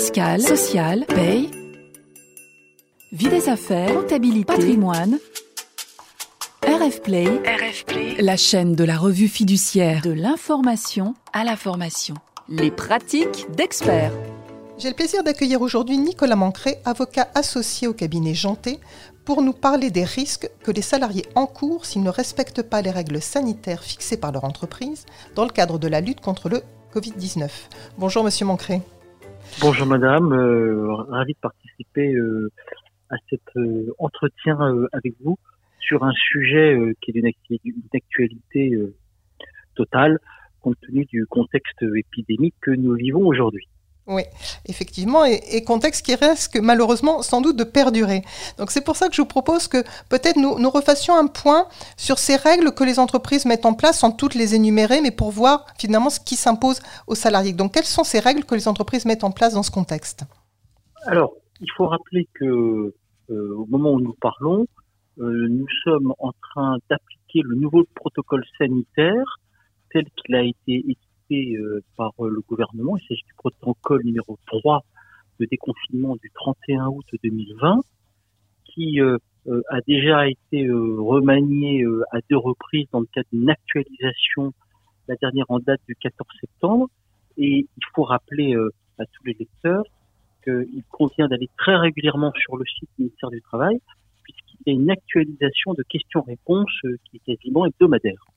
fiscale, sociale, paye, vie des affaires, comptabilité, patrimoine. RF Play, RF Play, la chaîne de la revue fiduciaire de l'information à la formation. Les pratiques d'experts. J'ai le plaisir d'accueillir aujourd'hui Nicolas Mancré, avocat associé au cabinet Janté, pour nous parler des risques que les salariés encourent s'ils ne respectent pas les règles sanitaires fixées par leur entreprise dans le cadre de la lutte contre le Covid-19. Bonjour Monsieur Mancré. Bonjour Madame, euh, ravi de participer euh, à cet euh, entretien euh, avec vous sur un sujet euh, qui est d'une actualité euh, totale compte tenu du contexte épidémique que nous vivons aujourd'hui. Oui, effectivement, et, contexte qui risque malheureusement sans doute de perdurer. Donc c'est pour ça que je vous propose que peut-être nous, nous, refassions un point sur ces règles que les entreprises mettent en place, sans toutes les énumérer, mais pour voir finalement ce qui s'impose aux salariés. Donc quelles sont ces règles que les entreprises mettent en place dans ce contexte? Alors, il faut rappeler que euh, au moment où nous parlons, euh, nous sommes en train d'appliquer le nouveau protocole sanitaire tel qu'il a été euh, par euh, le gouvernement. Il s'agit du protocole numéro 3 de déconfinement du 31 août 2020 qui euh, a déjà été remanié à deux reprises dans le cadre d'une actualisation, la dernière en date du 14 septembre. Et il faut rappeler à tous les lecteurs qu'il convient d'aller très régulièrement sur le site du ministère du Travail puisqu'il y a une actualisation de questions-réponses qui est quasiment hebdomadaire.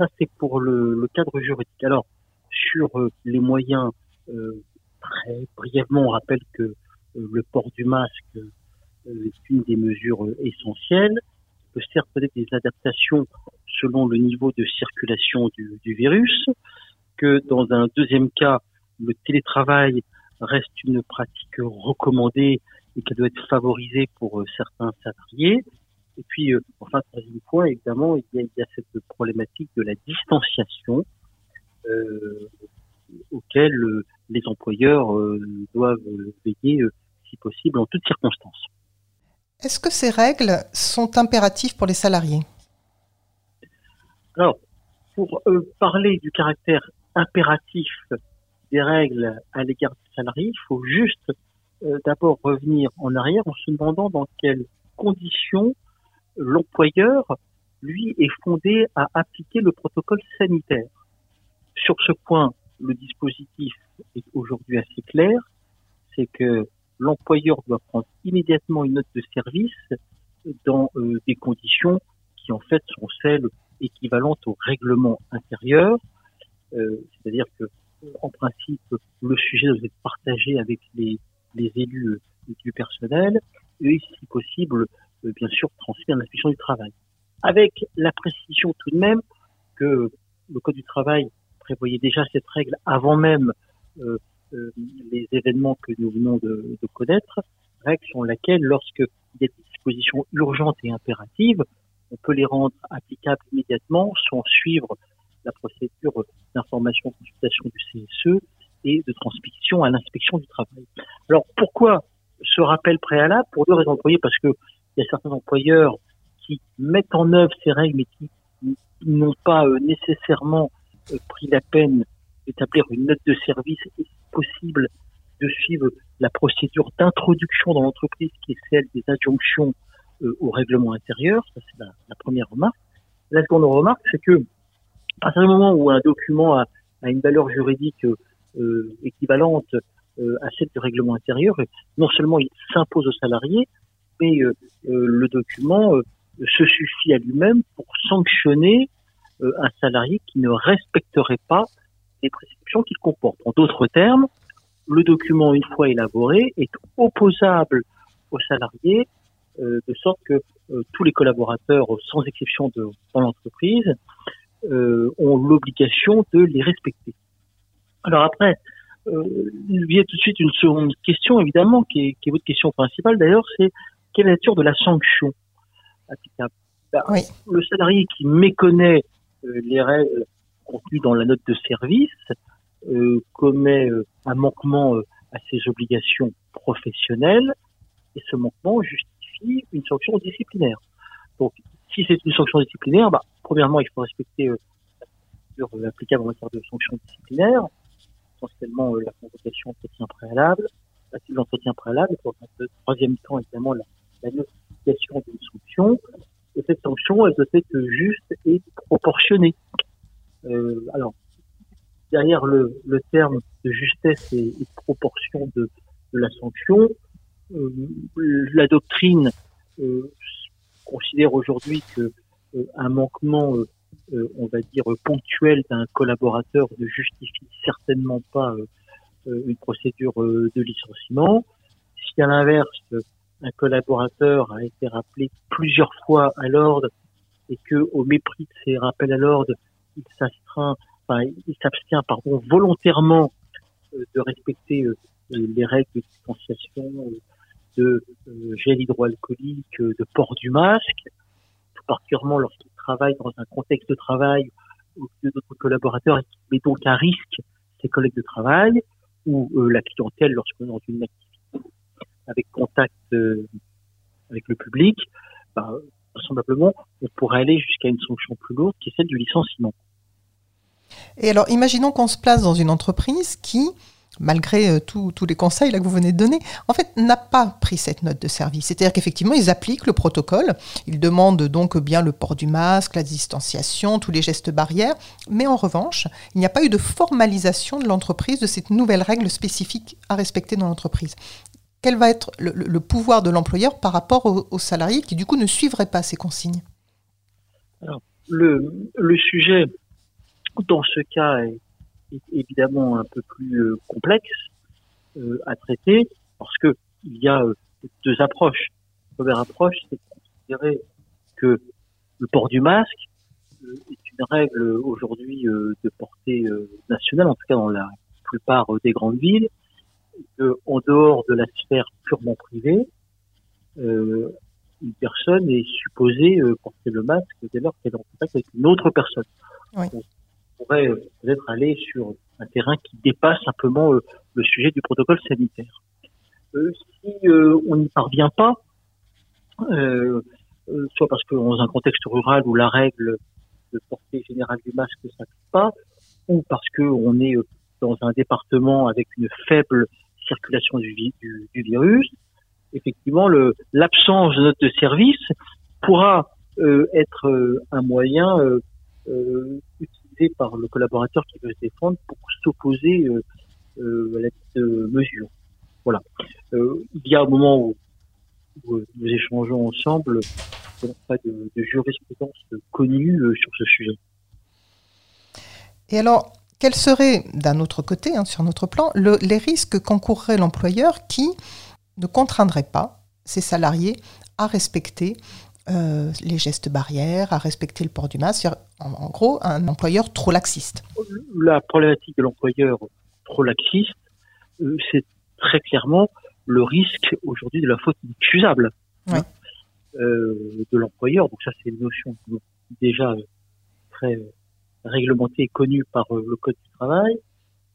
Ça, c'est pour le, cadre juridique. Alors, sur euh, les moyens, euh, très brièvement, on rappelle que euh, le port du masque est une des mesures essentielles. Il peut certes peut-être des adaptations selon le niveau de circulation du, du, virus, que dans un deuxième cas, le télétravail reste une pratique recommandée et qu'elle doit être favorisée pour certains salariés. Et puis, euh, enfin, troisième point, évidemment, il y, a, il y, a, cette problématique de la distanciation euh, auquel euh, les employeurs euh, doivent veiller, si possible, en toutes circonstances. Est-ce que ces règles sont impératives pour les salariés? Alors, pour parler du caractère impératif des règles à l'égard des salariés, il faut juste d'abord revenir en arrière en se demandant dans quelles conditions l'employeur, lui, est fondé à appliquer le protocole sanitaire. Sur ce point, le dispositif est aujourd'hui assez clair, c'est que l'employeur doit prendre immédiatement une note de service dans euh, des conditions qui en fait sont celles équivalentes au règlement intérieur, euh, c'est-à-dire que en principe le sujet doit être partagé avec les, élus du personnel et si possible bien sûr transmis à l'inspection du travail. Avec la précision tout de même que le Code du travail prévoyait déjà cette règle avant même euh, euh, les événements que nous venons de, de connaître, règle sur laquelle, lorsqu'il y a des dispositions urgentes et impératives, on peut les rendre applicables immédiatement sans suivre la procédure d'information consultation du CSE et de transmission à l'inspection du travail. Alors pourquoi ce rappel préalable? Pour deux raisons. Parce que il y a certains employeurs qui mettent en œuvre ces règles mais qui n'ont pas euh, nécessairement euh, pris la peine d'établir une note de service et possible de suivre la procédure d'introduction dans l'entreprise qui est celle des adjonctions euh, au règlement intérieur? Ça, c'est la, première remarque. La seconde remarque, c'est que à partir du moment où un document a, a une valeur juridique équivalente à celle du règlement intérieur, non seulement il s'impose aux salariés, mais euh, le document se suffit à lui-même pour sanctionner un salarié qui ne respecterait pas les prescriptions qu'il comporte. En d'autres termes, le document, une fois élaboré, est opposable aux salariés, euh, de sorte que euh, tous les collaborateurs, sans exception de, dans l'entreprise, euh, ont l'obligation de les respecter. Alors après, il y a tout de suite une seconde question, évidemment, qui est, qui est votre question principale d'ailleurs, c'est quelle est la nature de la sanction applicable ben, oui. Le salarié qui méconnaît euh, les règles contenues dans la note de service euh, commet euh, un manquement à ses obligations professionnelles et ce manquement justifie une sanction disciplinaire. Donc, si c'est une sanction disciplinaire, bah, premièrement, il faut respecter la procédure applicable en matière de sanction disciplinaire. essentiellement la convocation d'entretien préalable, l'entretien préalable, pour le troisième temps, évidemment, la, notification d'une sanction. Et cette sanction, elle doit être juste et proportionnée. alors, derrière le, le, terme de justesse et, de proportion de, de la sanction, la doctrine considère aujourd'hui que un manquement euh, on va dire, ponctuel d'un collaborateur ne justifie certainement pas euh, euh, une procédure de licenciement. Si à l'inverse, un collaborateur a été rappelé plusieurs fois à l'ordre et que, au mépris de ces rappels à l'ordre, il s'abstient, pardon, volontairement de respecter les règles de distanciation, de gel hydroalcoolique, de port du masque, tout particulièrement lorsqu'il travaille dans un contexte de travail où d'autres collaborateurs et qui met donc à risque ses collègues de travail ou euh, la clientèle lorsqu'on est dans une activité avec contact euh, avec le public, bah, vraisemblablement, on pourrait aller jusqu'à une sanction plus lourde qui est celle du licenciement. Et alors, imaginons qu'on se place dans une entreprise qui malgré euh, tous les conseils que vous venez de donner, en fait, n'a pas pris cette note de service. C'est-à-dire qu'effectivement, ils appliquent le protocole, ils demandent donc bien le port du masque, la distanciation, tous les gestes barrières, mais en revanche, il n'y a pas eu de formalisation de l'entreprise de cette nouvelle règle spécifique à respecter dans l'entreprise. Quel va être le, pouvoir de l'employeur par rapport aux, salariés qui, du coup, ne suivraient pas ces consignes Alors, le, sujet, dans ce cas, est évidemment un peu plus euh, complexe euh, à traiter parce que il y a euh, deux approches. La première approche, c'est de considérer que le port du masque est une règle aujourd'hui de portée nationale, en tout cas dans la plupart des grandes villes, en dehors de la sphère purement privée, euh, une personne est supposée porter le masque dès lors qu'elle est en contact avec une autre personne. Oui pourrait euh, peut-être aller sur un terrain qui dépasse simplement euh, le sujet du protocole sanitaire. Euh, si on n'y parvient pas, soit parce que dans un contexte rural où la règle de portée générale du masque ne s'applique pas, ou parce qu'on est dans un département avec une faible circulation du, virus, effectivement, l'absence de note de service pourra être un moyen euh, par le collaborateur qui veut se défendre pour s'opposer euh, euh, à la mesure. Voilà. Euh, il y a un moment où, nous échangeons ensemble, pas de, de jurisprudence connue sur ce sujet. Et alors, quels seraient, d'un autre côté, hein, sur notre plan, les risques qu'encourrait l'employeur qui ne contraindrait pas ses salariés à respecter euh, les gestes barrières, à respecter le port du masque? En, gros, un employeur trop laxiste. La problématique de l'employeur trop laxiste, euh, c'est très clairement le risque aujourd'hui de la faute inexcusable hein, euh, de l'employeur. Donc ça, c'est une notion déjà très réglementée et connue par le Code du travail.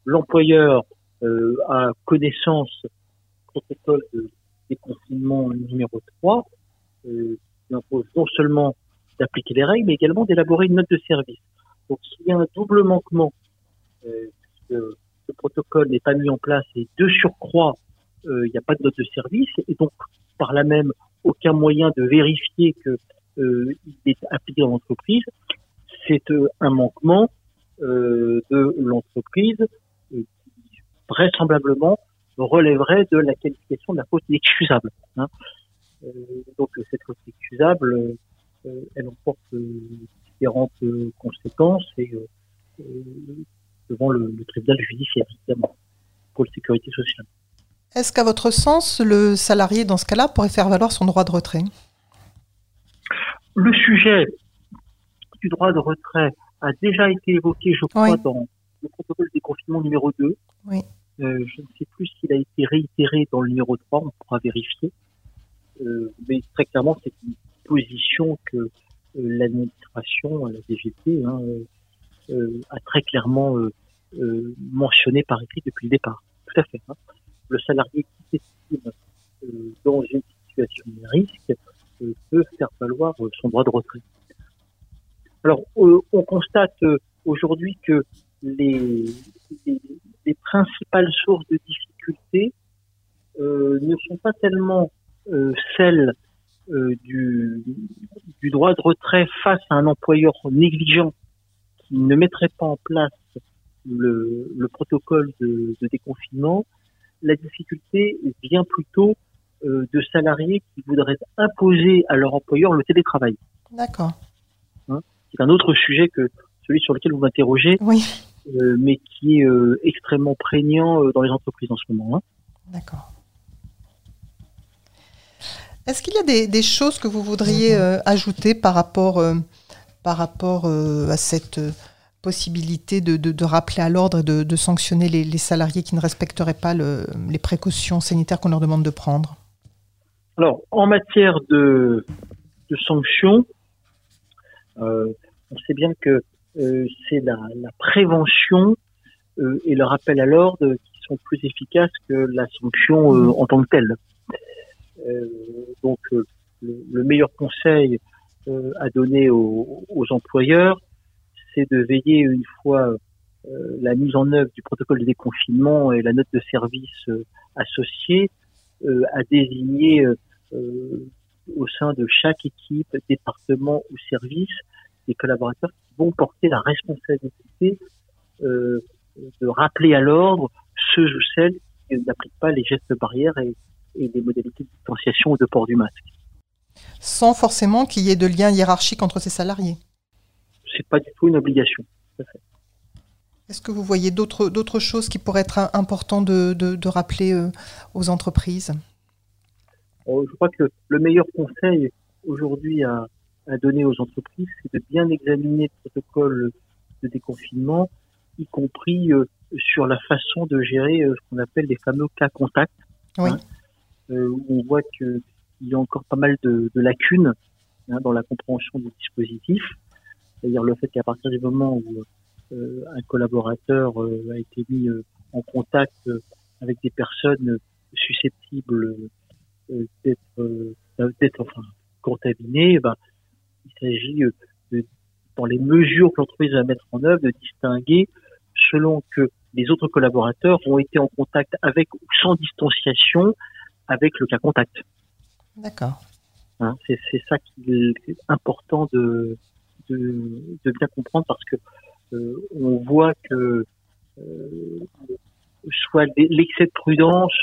L'employeur a connaissance protocole de déconfinement numéro 3, il impose non seulement d'appliquer les règles, mais également d'élaborer une note de service. Donc s'il y a un double manquement, euh, le protocole n'est pas mis en place et de surcroît, euh, il n'y a pas de note de service, et donc par là même aucun moyen de vérifier que euh, est appliqué dans l'entreprise, c'est euh, un manquement euh, de l'entreprise qui vraisemblablement relèverait de la qualification de la faute inexcusable. Hein. Euh, donc cette faute excusable, euh, elle emporte euh, différentes conséquences et devant le, tribunal judiciaire, évidemment, pour la sécurité sociale. Est-ce qu'à votre sens, le salarié, dans ce cas-là, pourrait faire valoir son droit de retrait? Le sujet du droit de retrait a déjà été évoqué, je crois, dans le protocole des confinements numéro 2. Oui. je ne sais plus s'il a été réitéré dans le numéro 3, on pourra vérifier. Euh, mais très clairement, c'est une position que euh, l'administration, la DGT, hein, euh, a très clairement mentionné par écrit depuis le départ. Tout à fait. Hein. Le salarié qui s'estime dans une situation de risque peut faire valoir son droit de retrait. Alors, on constate aujourd'hui que les, les principales sources de difficultés euh, ne sont pas tellement euh, celles euh, du, droit de retrait face à un employeur négligent qui ne mettrait pas en place le, le protocole de, de, déconfinement. La difficulté vient plutôt euh, de salariés qui voudraient imposer à leur employeur le télétravail. D'accord. C'est un autre sujet que celui sur lequel vous m'interrogez, oui. euh, mais qui est euh, extrêmement prégnant euh, dans les entreprises en ce moment. Hein. D'accord. Est-ce qu'il y a des, des, choses que vous voudriez euh, ajouter par rapport, par rapport à cette possibilité de, de, de, rappeler à l'ordre et de, de sanctionner les, les, salariés qui ne respecteraient pas le, les précautions sanitaires qu'on leur demande de prendre? Alors, en matière de, sanctions, on sait bien que c'est la, la, prévention et le rappel à l'ordre qui sont plus efficaces que la sanction en tant que telle. Euh, donc euh, le, le, meilleur conseil euh, à donner aux, aux employeurs, c'est de veiller une fois la mise en œuvre du protocole de déconfinement et la note de service associée à désigner au sein de chaque équipe, département ou service des collaborateurs qui vont porter la responsabilité euh, de rappeler à l'ordre ceux ou celles qui n'appliquent pas les gestes barrières et, et des modalités de distanciation ou de port du masque. Sans forcément qu'il y ait de lien hiérarchique entre ces salariés C'est pas du tout une obligation. Est-ce que vous voyez d'autres choses qui pourraient être importantes de, de, de rappeler euh, aux entreprises? Je crois que le meilleur conseil aujourd'hui à, à, donner aux entreprises, c'est de bien examiner le protocole de déconfinement, y compris euh, sur la façon de gérer euh, ce qu'on appelle les fameux cas contacts. Oui. Hein, euh, où on voit qu'il y a encore pas mal de, de lacunes hein, dans la compréhension du dispositif. C'est-à-dire le fait qu'à partir du moment où euh, un collaborateur euh, a été mis euh, en contact euh, avec des personnes susceptibles euh, d'être d'être enfin contaminées, il s'agit de, dans les mesures que l'entreprise va mettre en œuvre de distinguer selon que les autres collaborateurs ont été en contact avec ou sans distanciation avec le cas contact. D'accord. Hein, c'est ça qui est important de, de, de bien comprendre parce que euh, on voit que euh, soit l'excès de prudence,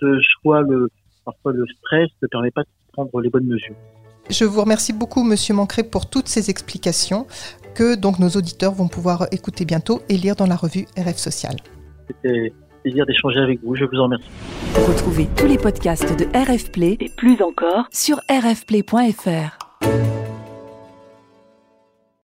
soit le parfois le stress ne permet pas de prendre les bonnes mesures. Je vous remercie beaucoup, Monsieur Mancré, pour toutes ces explications que donc nos auditeurs vont pouvoir écouter bientôt et lire dans la revue RF Social. C'était plaisir d'échanger avec vous. Je vous en remercie. Retrouvez tous les podcasts de RF Play et plus encore sur rfplay.fr.